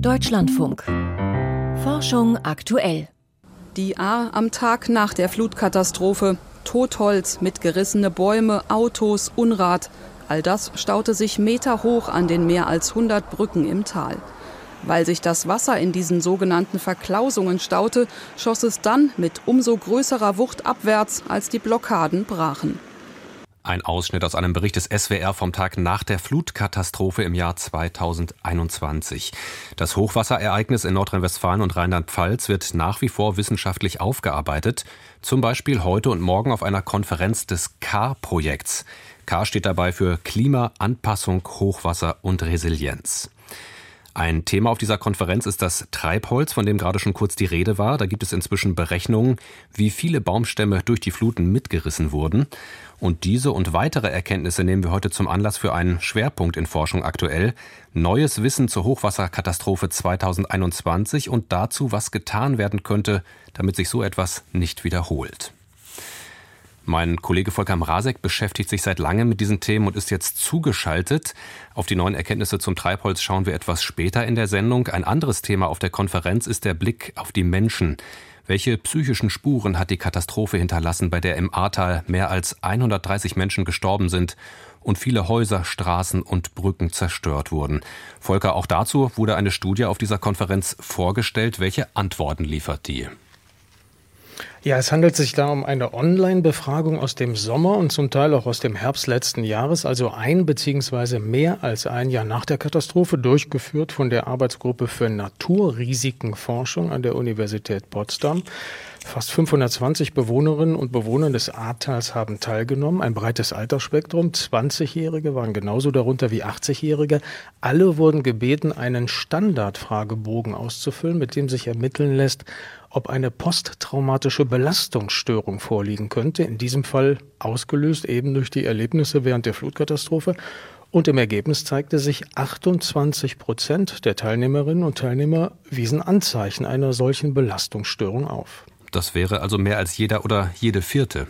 Deutschlandfunk. Forschung aktuell. Die A am Tag nach der Flutkatastrophe. Totholz, mitgerissene Bäume, Autos, Unrat. All das staute sich meterhoch an den mehr als 100 Brücken im Tal. Weil sich das Wasser in diesen sogenannten Verklausungen staute, schoss es dann mit umso größerer Wucht abwärts, als die Blockaden brachen. Ein Ausschnitt aus einem Bericht des SWR vom Tag nach der Flutkatastrophe im Jahr 2021. Das Hochwasserereignis in Nordrhein-Westfalen und Rheinland-Pfalz wird nach wie vor wissenschaftlich aufgearbeitet, zum Beispiel heute und morgen auf einer Konferenz des CAR-Projekts. CAR steht dabei für Klima, Anpassung, Hochwasser und Resilienz. Ein Thema auf dieser Konferenz ist das Treibholz, von dem gerade schon kurz die Rede war. Da gibt es inzwischen Berechnungen, wie viele Baumstämme durch die Fluten mitgerissen wurden. Und diese und weitere Erkenntnisse nehmen wir heute zum Anlass für einen Schwerpunkt in Forschung aktuell. Neues Wissen zur Hochwasserkatastrophe 2021 und dazu, was getan werden könnte, damit sich so etwas nicht wiederholt. Mein Kollege Volker Mrazek beschäftigt sich seit langem mit diesen Themen und ist jetzt zugeschaltet. Auf die neuen Erkenntnisse zum Treibholz schauen wir etwas später in der Sendung. Ein anderes Thema auf der Konferenz ist der Blick auf die Menschen. Welche psychischen Spuren hat die Katastrophe hinterlassen, bei der im Ahrtal mehr als 130 Menschen gestorben sind und viele Häuser, Straßen und Brücken zerstört wurden? Volker, auch dazu wurde eine Studie auf dieser Konferenz vorgestellt. Welche Antworten liefert die? Ja, es handelt sich da um eine Online-Befragung aus dem Sommer und zum Teil auch aus dem Herbst letzten Jahres, also ein bzw. mehr als ein Jahr nach der Katastrophe, durchgeführt von der Arbeitsgruppe für Naturrisikenforschung an der Universität Potsdam. Fast 520 Bewohnerinnen und Bewohner des Ahrtals haben teilgenommen. Ein breites Altersspektrum. 20-Jährige waren genauso darunter wie 80-Jährige. Alle wurden gebeten, einen Standardfragebogen auszufüllen, mit dem sich ermitteln lässt, ob eine posttraumatische Belastungsstörung vorliegen könnte, in diesem Fall ausgelöst eben durch die Erlebnisse während der Flutkatastrophe. Und im Ergebnis zeigte sich, 28 Prozent der Teilnehmerinnen und Teilnehmer wiesen Anzeichen einer solchen Belastungsstörung auf. Das wäre also mehr als jeder oder jede vierte.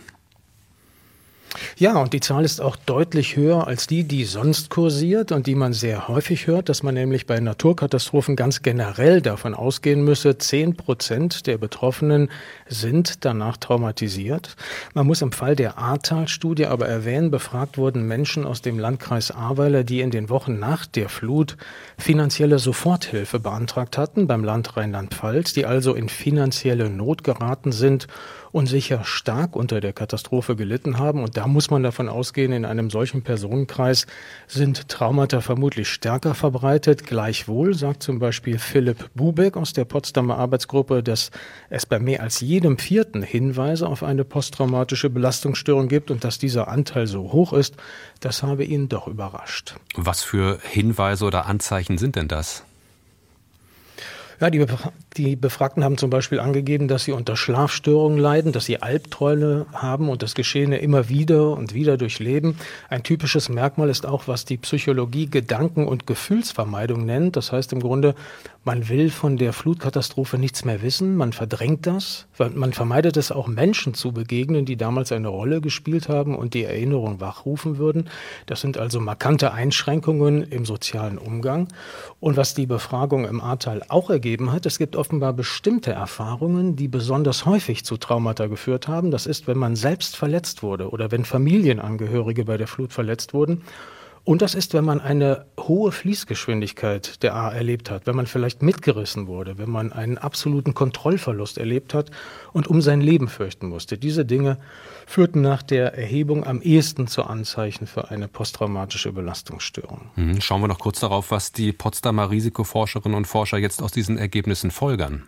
Ja, und die Zahl ist auch deutlich höher als die, die sonst kursiert und die man sehr häufig hört, dass man nämlich bei Naturkatastrophen ganz generell davon ausgehen müsse, zehn Prozent der Betroffenen sind danach traumatisiert. Man muss im Fall der Ahrtal-Studie aber erwähnen, befragt wurden Menschen aus dem Landkreis Ahrweiler, die in den Wochen nach der Flut finanzielle Soforthilfe beantragt hatten beim Land Rheinland-Pfalz, die also in finanzielle Not geraten sind und sicher stark unter der Katastrophe gelitten haben. Und da muss man davon ausgehen, in einem solchen Personenkreis sind Traumata vermutlich stärker verbreitet. Gleichwohl sagt zum Beispiel Philipp Bubeck aus der Potsdamer Arbeitsgruppe, dass es bei mehr als jedem vierten Hinweise auf eine posttraumatische Belastungsstörung gibt und dass dieser Anteil so hoch ist, das habe ihn doch überrascht. Was für Hinweise oder Anzeichen sind denn das? Ja, die, die Befragten haben zum Beispiel angegeben, dass sie unter Schlafstörungen leiden, dass sie Albträume haben und das Geschehene immer wieder und wieder durchleben. Ein typisches Merkmal ist auch, was die Psychologie Gedanken- und Gefühlsvermeidung nennt. Das heißt im Grunde, man will von der Flutkatastrophe nichts mehr wissen, man verdrängt das, man vermeidet es auch Menschen zu begegnen, die damals eine Rolle gespielt haben und die Erinnerung wachrufen würden. Das sind also markante Einschränkungen im sozialen Umgang. Und was die Befragung im Ahrtal auch ergeben gegeben hat. Es gibt offenbar bestimmte Erfahrungen, die besonders häufig zu Traumata geführt haben. Das ist, wenn man selbst verletzt wurde oder wenn Familienangehörige bei der Flut verletzt wurden. Und das ist, wenn man eine hohe Fließgeschwindigkeit der A erlebt hat, wenn man vielleicht mitgerissen wurde, wenn man einen absoluten Kontrollverlust erlebt hat und um sein Leben fürchten musste. Diese Dinge führten nach der Erhebung am ehesten zu Anzeichen für eine posttraumatische Belastungsstörung. Mhm. Schauen wir noch kurz darauf, was die Potsdamer Risikoforscherinnen und Forscher jetzt aus diesen Ergebnissen folgern.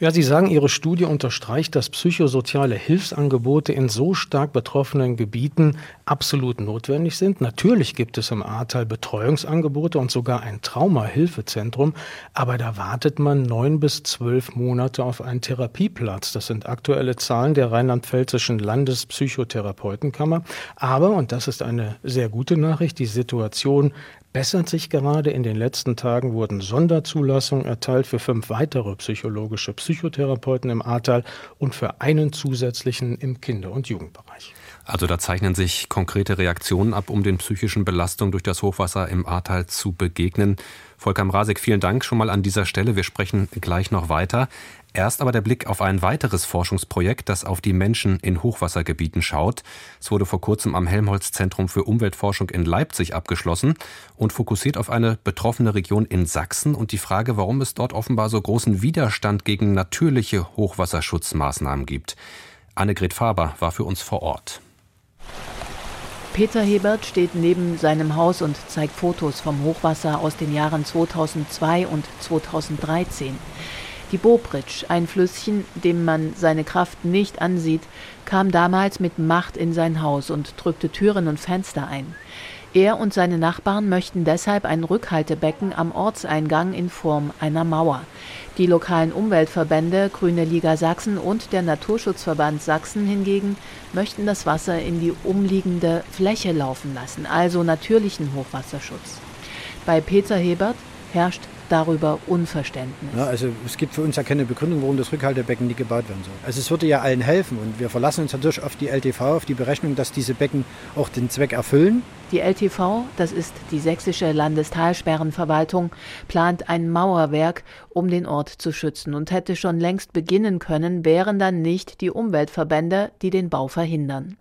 Ja, Sie sagen, Ihre Studie unterstreicht, dass psychosoziale Hilfsangebote in so stark betroffenen Gebieten absolut notwendig sind. Natürlich gibt es im Ahrtal Betreuungsangebote und sogar ein Traumahilfezentrum, aber da wartet man neun bis zwölf Monate auf einen Therapieplatz. Das sind aktuelle Zahlen der rheinland-pfälzischen Landespsychotherapeutenkammer. Aber, und das ist eine sehr gute Nachricht, die Situation bessert sich gerade. In den letzten Tagen wurden Sonderzulassungen erteilt für fünf weitere psychologische Psychotherapeuten im Ahrtal und für einen zusätzlichen im Kinder- und Jugendbereich. Also da zeichnen sich konkrete Reaktionen ab, um den psychischen Belastungen durch das Hochwasser im Ahrtal zu begegnen. Volker Mrasek, vielen Dank schon mal an dieser Stelle. Wir sprechen gleich noch weiter. Erst aber der Blick auf ein weiteres Forschungsprojekt, das auf die Menschen in Hochwassergebieten schaut. Es wurde vor kurzem am Helmholtz-Zentrum für Umweltforschung in Leipzig abgeschlossen und fokussiert auf eine betroffene Region in Sachsen und die Frage, warum es dort offenbar so großen Widerstand gegen natürliche Hochwasserschutzmaßnahmen gibt. Annegret Faber war für uns vor Ort. Peter Hebert steht neben seinem Haus und zeigt Fotos vom Hochwasser aus den Jahren 2002 und 2013. Die Bobridge, ein Flüsschen, dem man seine Kraft nicht ansieht, kam damals mit Macht in sein Haus und drückte Türen und Fenster ein. Er und seine Nachbarn möchten deshalb ein Rückhaltebecken am Ortseingang in Form einer Mauer. Die lokalen Umweltverbände Grüne Liga Sachsen und der Naturschutzverband Sachsen hingegen möchten das Wasser in die umliegende Fläche laufen lassen, also natürlichen Hochwasserschutz. Bei Peter Hebert herrscht darüber Unverständnis. Ja, also es gibt für uns ja keine Begründung, warum das Rückhaltebecken nicht gebaut werden soll. Also es würde ja allen helfen und wir verlassen uns natürlich auf die LTV, auf die Berechnung, dass diese Becken auch den Zweck erfüllen. Die LTV, das ist die sächsische Landestalsperrenverwaltung, plant ein Mauerwerk, um den Ort zu schützen und hätte schon längst beginnen können, wären dann nicht die Umweltverbände, die den Bau verhindern.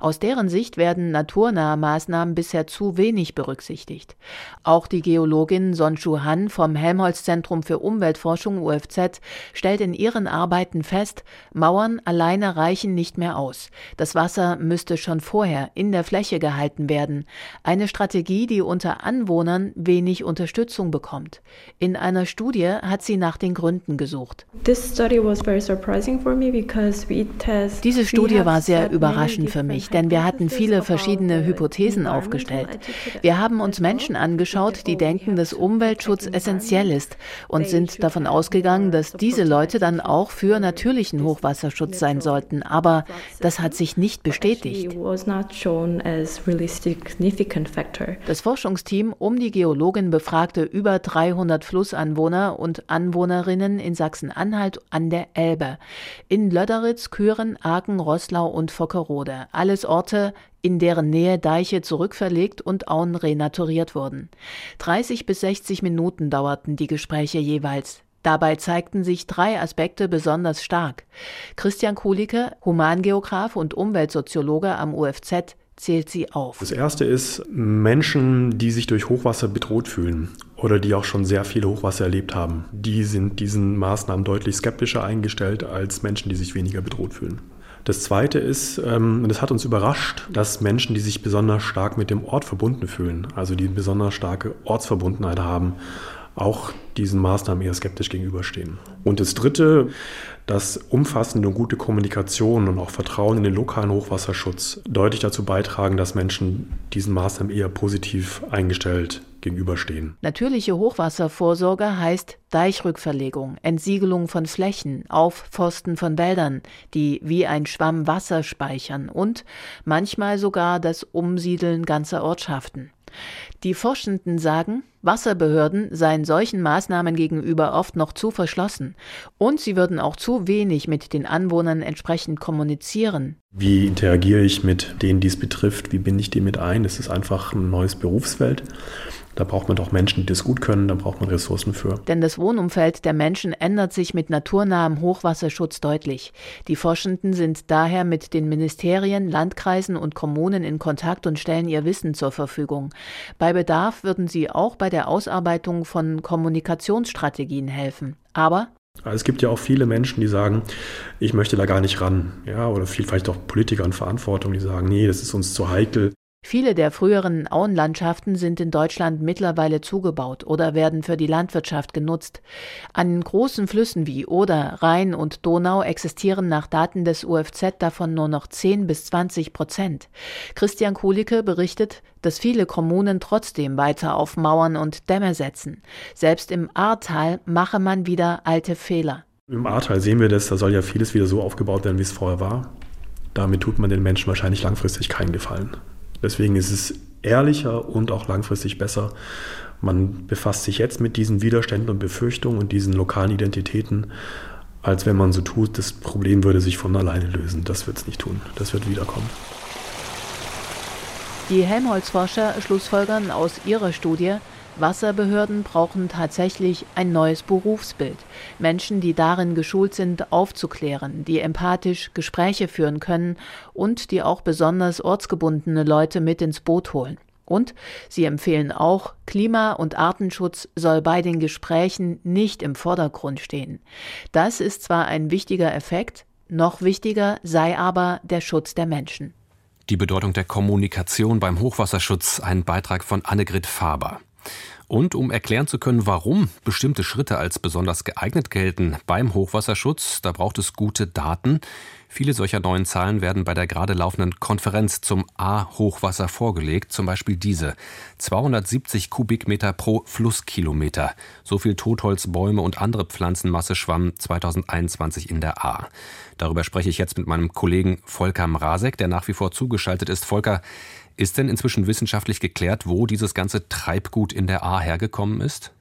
Aus deren Sicht werden naturnahe Maßnahmen bisher zu wenig berücksichtigt. Auch die Geologin Sonshu Han vom Helmholtz-Zentrum für Umweltforschung UFZ stellt in ihren Arbeiten fest, Mauern alleine reichen nicht mehr aus. Das Wasser müsste schon vorher in der Fläche gehalten werden. Eine Strategie, die unter Anwohnern wenig Unterstützung bekommt. In einer Studie hat sie nach den Gründen gesucht. Diese Studie war sehr überraschend für mich, denn wir hatten viele verschiedene Hypothesen aufgestellt. Wir haben uns Menschen angeschaut, die denken, dass Umweltschutz essentiell ist und sind davon ausgegangen, dass diese Leute dann auch für natürlichen Hochwasserschutz sein sollten. Aber das hat sich nicht bestätigt. Das Forschungsteam um die Geologin befragte über 300 Flussanwohner und Anwohnerinnen in Sachsen-Anhalt an der Elbe, in Löderitz, Küren, Aachen, Roßlau und Fockerode. Alles Orte, in deren Nähe Deiche zurückverlegt und Auen renaturiert wurden. 30 bis 60 Minuten dauerten die Gespräche jeweils. Dabei zeigten sich drei Aspekte besonders stark. Christian Kulicke, Humangeograf und Umweltsoziologe am UFZ, zählt sie auf. Das erste ist Menschen, die sich durch Hochwasser bedroht fühlen oder die auch schon sehr viele Hochwasser erlebt haben. Die sind diesen Maßnahmen deutlich skeptischer eingestellt als Menschen, die sich weniger bedroht fühlen. Das Zweite ist, ähm, und das hat uns überrascht, dass Menschen, die sich besonders stark mit dem Ort verbunden fühlen, also die besonders starke Ortsverbundenheit haben, auch diesen Maßnahmen eher skeptisch gegenüberstehen. Und das Dritte, dass umfassende und gute Kommunikation und auch Vertrauen in den lokalen Hochwasserschutz deutlich dazu beitragen, dass Menschen diesen Maßnahmen eher positiv eingestellt gegenüberstehen. Natürliche Hochwasservorsorge heißt Deichrückverlegung, Entsiegelung von Flächen, Aufforsten von Wäldern, die wie ein Schwamm Wasser speichern und manchmal sogar das Umsiedeln ganzer Ortschaften. Die Forschenden sagen, Wasserbehörden seien solchen Maßnahmen gegenüber oft noch zu verschlossen und sie würden auch zu wenig mit den Anwohnern entsprechend kommunizieren. Wie interagiere ich mit denen, die es betrifft? Wie binde ich die mit ein? Es ist einfach ein neues Berufsfeld. Da braucht man doch Menschen, die das gut können, da braucht man Ressourcen für. Denn das Wohnumfeld der Menschen ändert sich mit naturnahem Hochwasserschutz deutlich. Die Forschenden sind daher mit den Ministerien, Landkreisen und Kommunen in Kontakt und stellen ihr Wissen zur Verfügung. Bei Bedarf würden sie auch bei der Ausarbeitung von Kommunikationsstrategien helfen. Aber es gibt ja auch viele Menschen, die sagen, ich möchte da gar nicht ran. Ja, oder viel, vielleicht auch Politiker in Verantwortung, die sagen, nee, das ist uns zu heikel. Viele der früheren Auenlandschaften sind in Deutschland mittlerweile zugebaut oder werden für die Landwirtschaft genutzt. An großen Flüssen wie Oder, Rhein und Donau existieren nach Daten des UFZ davon nur noch 10 bis 20 Prozent. Christian Kulicke berichtet, dass viele Kommunen trotzdem weiter auf Mauern und Dämme setzen. Selbst im Ahrtal mache man wieder alte Fehler. Im Ahrtal sehen wir das, da soll ja vieles wieder so aufgebaut werden, wie es vorher war. Damit tut man den Menschen wahrscheinlich langfristig keinen Gefallen. Deswegen ist es ehrlicher und auch langfristig besser. Man befasst sich jetzt mit diesen Widerständen und Befürchtungen und diesen lokalen Identitäten, als wenn man so tut, das Problem würde sich von alleine lösen. Das wird es nicht tun. Das wird wiederkommen. Die Helmholtz-Forscher schlussfolgern aus ihrer Studie, Wasserbehörden brauchen tatsächlich ein neues Berufsbild. Menschen, die darin geschult sind, aufzuklären, die empathisch Gespräche führen können und die auch besonders ortsgebundene Leute mit ins Boot holen. Und sie empfehlen auch, Klima- und Artenschutz soll bei den Gesprächen nicht im Vordergrund stehen. Das ist zwar ein wichtiger Effekt, noch wichtiger sei aber der Schutz der Menschen. Die Bedeutung der Kommunikation beim Hochwasserschutz, ein Beitrag von Annegret Faber. Und um erklären zu können, warum bestimmte Schritte als besonders geeignet gelten beim Hochwasserschutz, da braucht es gute Daten. Viele solcher neuen Zahlen werden bei der gerade laufenden Konferenz zum A-Hochwasser vorgelegt, zum Beispiel diese. 270 Kubikmeter pro Flusskilometer. So viel Totholz, Bäume und andere Pflanzenmasse schwamm 2021 in der A. Darüber spreche ich jetzt mit meinem Kollegen Volker Mrazek, der nach wie vor zugeschaltet ist. Volker, ist denn inzwischen wissenschaftlich geklärt, wo dieses ganze Treibgut in der A hergekommen ist?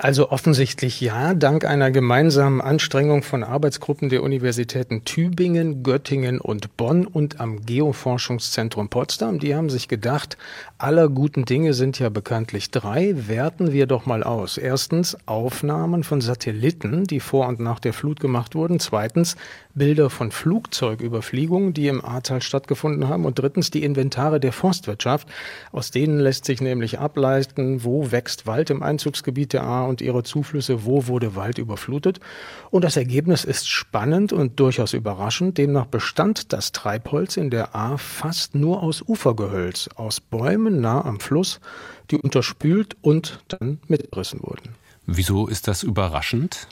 Also offensichtlich ja, dank einer gemeinsamen Anstrengung von Arbeitsgruppen der Universitäten Tübingen, Göttingen und Bonn und am Geoforschungszentrum Potsdam. Die haben sich gedacht, aller guten Dinge sind ja bekanntlich drei, werten wir doch mal aus. Erstens Aufnahmen von Satelliten, die vor und nach der Flut gemacht wurden. Zweitens Bilder von Flugzeugüberfliegungen, die im Ahrtal stattgefunden haben. Und drittens die Inventare der Forstwirtschaft. Aus denen lässt sich nämlich ableiten, wo wächst Wald im Einzugsgebiet der Ahr und ihre Zuflüsse, wo wurde Wald überflutet. Und das Ergebnis ist spannend und durchaus überraschend. Demnach bestand das Treibholz in der Ahr fast nur aus Ufergehölz, aus Bäumen nah am Fluss, die unterspült und dann mitgerissen wurden. Wieso ist das überraschend?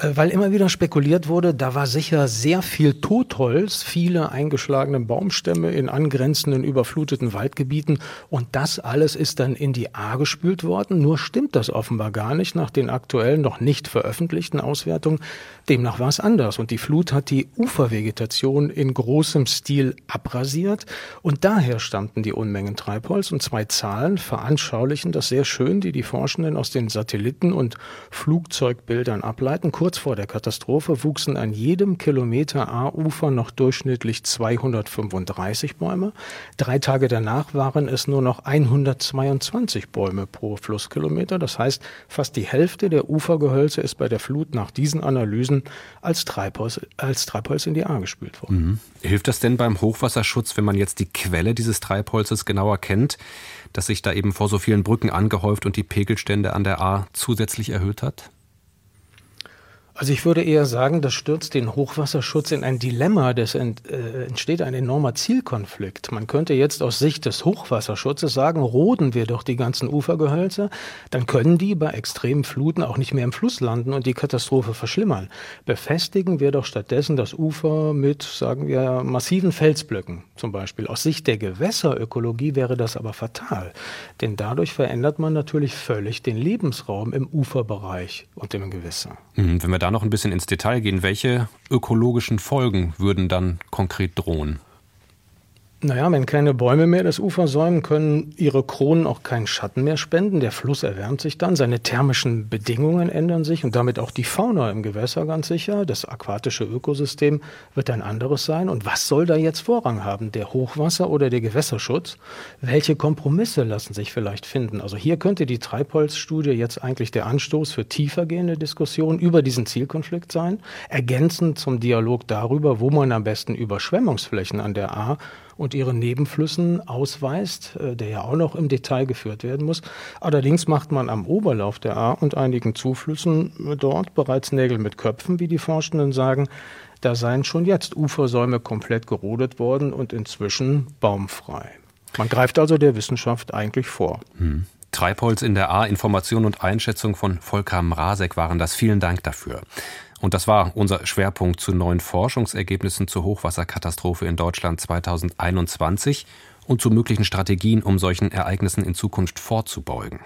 Äh, weil immer wieder spekuliert wurde, da war sicher sehr viel Totholz, viele eingeschlagene Baumstämme in angrenzenden überfluteten Waldgebieten und das alles ist dann in die A gespült worden. Nur stimmt das offenbar gar nicht nach den aktuellen noch nicht veröffentlichten Auswertungen. Demnach war es anders und die Flut hat die Ufervegetation in großem Stil abrasiert und daher stammten die Unmengen Treibholz und zwei Zahlen veranschaulichen das sehr schön, die die Forschenden aus den Satelliten und Flugzeugbildern ableiten. Kurz vor der Katastrophe wuchsen an jedem Kilometer A-Ufer noch durchschnittlich 235 Bäume. Drei Tage danach waren es nur noch 122 Bäume pro Flusskilometer. Das heißt, fast die Hälfte der Ufergehölze ist bei der Flut nach diesen Analysen als Treibholz, als Treibholz in die A gespült worden. Mhm. Hilft das denn beim Hochwasserschutz, wenn man jetzt die Quelle dieses Treibholzes genauer kennt, dass sich da eben vor so vielen Brücken angehäuft und die Pegelstände an der A zusätzlich erhöht hat? Also ich würde eher sagen, das stürzt den Hochwasserschutz in ein Dilemma, das ent, äh, entsteht ein enormer Zielkonflikt. Man könnte jetzt aus Sicht des Hochwasserschutzes sagen, roden wir doch die ganzen Ufergehölze, dann können die bei extremen Fluten auch nicht mehr im Fluss landen und die Katastrophe verschlimmern. Befestigen wir doch stattdessen das Ufer mit, sagen wir, massiven Felsblöcken zum Beispiel. Aus Sicht der Gewässerökologie wäre das aber fatal, denn dadurch verändert man natürlich völlig den Lebensraum im Uferbereich und im Gewässer. Mhm, wenn wir da noch ein bisschen ins Detail gehen, welche ökologischen Folgen würden dann konkret drohen? Naja, wenn keine Bäume mehr das Ufer säumen, können ihre Kronen auch keinen Schatten mehr spenden. Der Fluss erwärmt sich dann, seine thermischen Bedingungen ändern sich und damit auch die Fauna im Gewässer ganz sicher. Das aquatische Ökosystem wird ein anderes sein. Und was soll da jetzt Vorrang haben? Der Hochwasser oder der Gewässerschutz? Welche Kompromisse lassen sich vielleicht finden? Also hier könnte die Treibholzstudie jetzt eigentlich der Anstoß für tiefergehende Diskussionen über diesen Zielkonflikt sein, ergänzend zum Dialog darüber, wo man am besten Überschwemmungsflächen an der A und ihre Nebenflüssen ausweist, äh, der ja auch noch im Detail geführt werden muss. Allerdings macht man am Oberlauf der A und einigen Zuflüssen dort bereits Nägel mit Köpfen, wie die Forschenden sagen. Da seien schon jetzt Ufersäume komplett gerodet worden und inzwischen baumfrei. Man greift also der Wissenschaft eigentlich vor. Hm. Treibholz in der A, Information und Einschätzung von Volker Mrazek waren das. Vielen Dank dafür. Und das war unser Schwerpunkt zu neuen Forschungsergebnissen zur Hochwasserkatastrophe in Deutschland 2021 und zu möglichen Strategien, um solchen Ereignissen in Zukunft vorzubeugen.